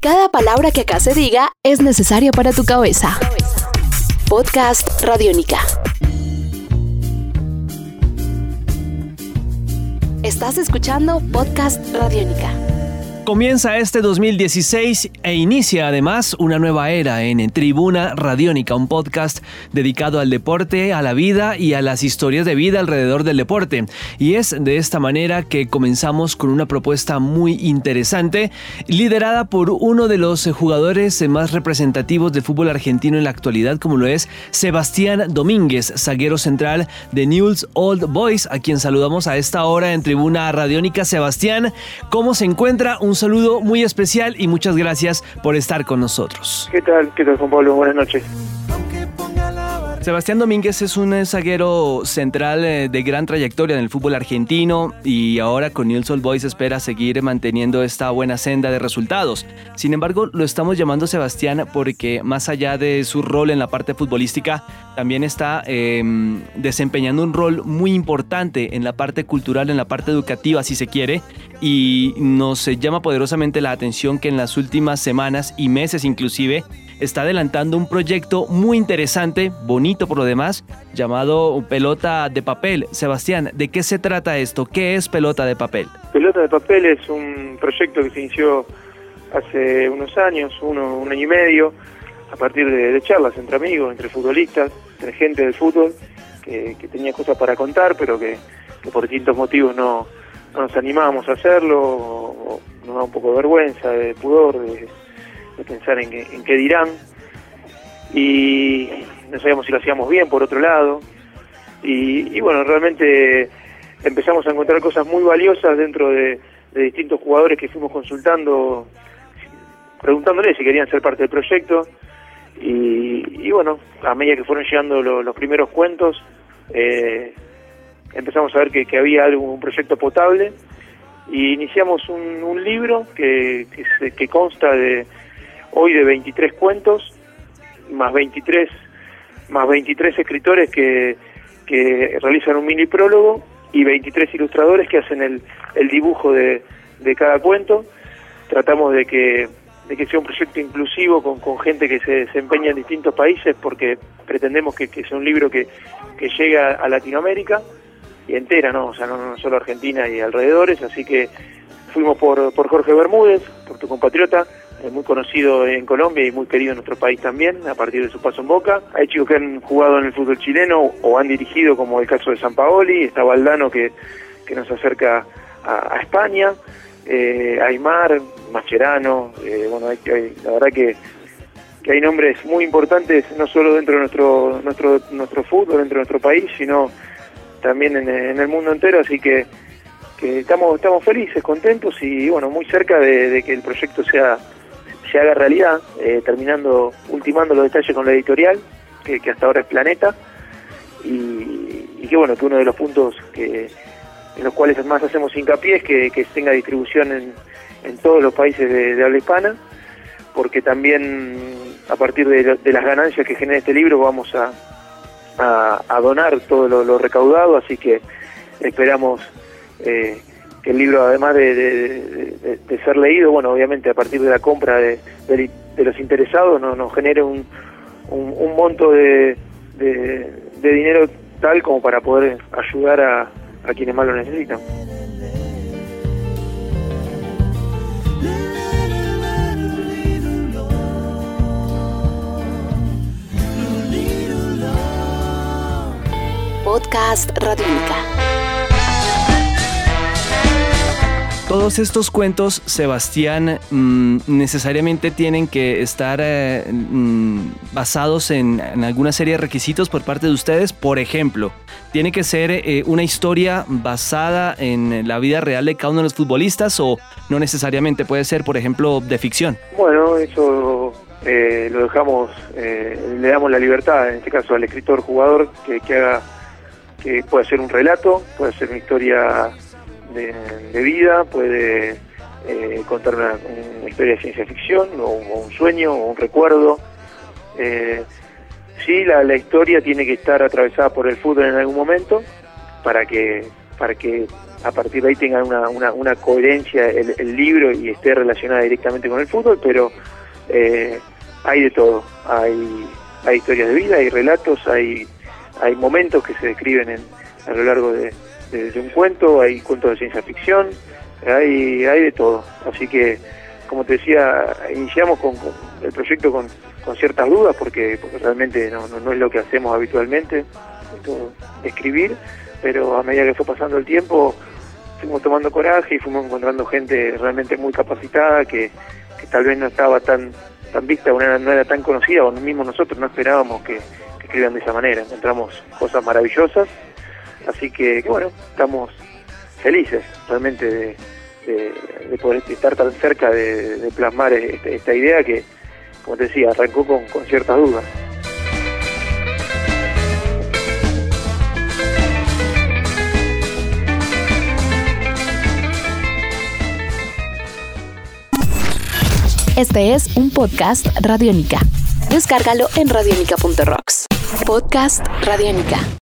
Cada palabra que acá se diga es necesaria para tu cabeza. Podcast Radiónica. Estás escuchando Podcast Radiónica. Comienza este 2016 e inicia además una nueva era en Tribuna Radiónica, un podcast dedicado al deporte, a la vida y a las historias de vida alrededor del deporte. Y es de esta manera que comenzamos con una propuesta muy interesante, liderada por uno de los jugadores más representativos del fútbol argentino en la actualidad, como lo es Sebastián Domínguez, zaguero central de Newell's Old Boys, a quien saludamos a esta hora en Tribuna Radiónica. Sebastián, ¿cómo se encuentra? Un saludo muy especial y muchas gracias por estar con nosotros. ¿Qué tal? ¿Qué tal, Juan Pablo? Buenas noches. Sebastián Domínguez es un zaguero central eh, de gran trayectoria en el fútbol argentino y ahora con Newell's Old Boys espera seguir manteniendo esta buena senda de resultados. Sin embargo, lo estamos llamando Sebastián porque más allá de su rol en la parte futbolística, también está em, desempeñando un rol muy importante en la parte cultural, en la parte educativa, si se quiere, y nos llama poderosamente la atención que en las últimas semanas y meses inclusive está adelantando un proyecto muy interesante, bonito por lo demás, llamado Pelota de Papel. Sebastián, ¿de qué se trata esto? ¿Qué es Pelota de Papel? Pelota de Papel es un proyecto que se inició hace unos años, uno, un año y medio, a partir de, charlas entre amigos, entre futbolistas, entre gente del fútbol, que, tenía cosas para contar, pero que, por distintos motivos no, nos animábamos a hacerlo, o nos da un poco de vergüenza, de pudor, de de pensar en, en qué dirán. Y no sabíamos si lo hacíamos bien, por otro lado. Y, bueno, realmente empezamos a encontrar cosas muy valiosas dentro de, distintos jugadores que fuimos consultando, preguntándoles si querían ser parte del proyecto. Y, bueno, a medida que fueron llegando los primeros cuentos, eh, empezamos a ver que, había algún, un proyecto potable y iniciamos un, un libro que, que, que consta de, hoy de 23 cuentos, más 23, más 23 escritores que, que realizan un mini prólogo y 23 ilustradores que hacen el, el dibujo de, de cada cuento. Tratamos de que, de que sea un proyecto inclusivo con, con gente que se desempeña en distintos países porque pretendemos que, que sea un libro que, que llegue a Latinoamérica y entera, ¿no? O sea, no, no solo Argentina y alrededores, así que fuimos por, por Jorge Bermúdez, por tu compatriota, muy conocido en Colombia y muy querido en nuestro país también, a partir de su paso en Boca. Hay chicos que han jugado en el fútbol chileno o han dirigido, como el caso de San Paoli, está Valdano que, que nos acerca a, España, eh, Aymar, Mascherano, eh, bueno, hay, la verdad que, que hay nombres muy importantes, no solo dentro de nuestro, nuestro, nuestro fútbol, dentro de nuestro país, sino también en, en el mundo entero, así que que estamos estamos felices, contentos y bueno, muy cerca de que el proyecto sea se haga realidad, eh, terminando, ultimando los detalles con la editorial, que, hasta ahora es Planeta, y, que bueno, que uno de los puntos que en los cuales más hacemos hincapié es que, tenga distribución en, todos los países de, habla hispana, porque también a partir de, las ganancias que genera este libro vamos a, a, donar todo lo, recaudado, así que esperamos eh, que el libro, además de, ser leído, bueno, obviamente a partir de la compra de, los interesados, no, nos genere un, monto de, dinero tal como para poder ayudar a, a quienes más lo necesitan. Podcast Radiónica. Todos estos cuentos, Sebastián, mm, necesariamente tienen que estar eh, mm, basados en, alguna serie de requisitos por parte de ustedes. Por ejemplo, ¿tiene que ser eh, una historia basada en la vida real de cada uno de los futbolistas o no necesariamente? Puede ser, por ejemplo, de ficción. Bueno, eso eh, lo dejamos, le damos la libertad, en este caso al escritor jugador, que, que haga, que puede ser un relato, puede ser una historia de, vida, puede eh, contar una, historia de ciencia ficción o, un sueño o un recuerdo. Eh, sí, la, historia tiene que estar atravesada por el fútbol en algún momento para que para que a partir de ahí tengan una, una, una coherencia el, el, libro y esté relacionada directamente con el fútbol, pero eh, hay de todo. Hay, hay historias de vida, hay relatos, hay, hay momentos que se describen en, a lo largo de, de, un cuento, hay cuentos de ciencia ficción, hay, hay de todo. Así que, como te decía, iniciamos con, el proyecto con, con, ciertas dudas porque, porque realmente no, no, es lo que hacemos habitualmente, escribir, pero a medida que fue pasando el tiempo fuimos tomando coraje y fuimos encontrando gente realmente muy capacitada que, que tal vez no estaba tan tan vista, no era, no era tan conocida, o mismo nosotros no esperábamos que escriban de esa manera. Encontramos cosas maravillosas, así que, bueno, estamos felices realmente de, de, de, poder estar tan cerca de, plasmar esta, esta, idea que, como te decía, arrancó con, con ciertas dudas. Este es un podcast Radiónica. Descárgalo en radiónica.rocks. Podcast Radiónica.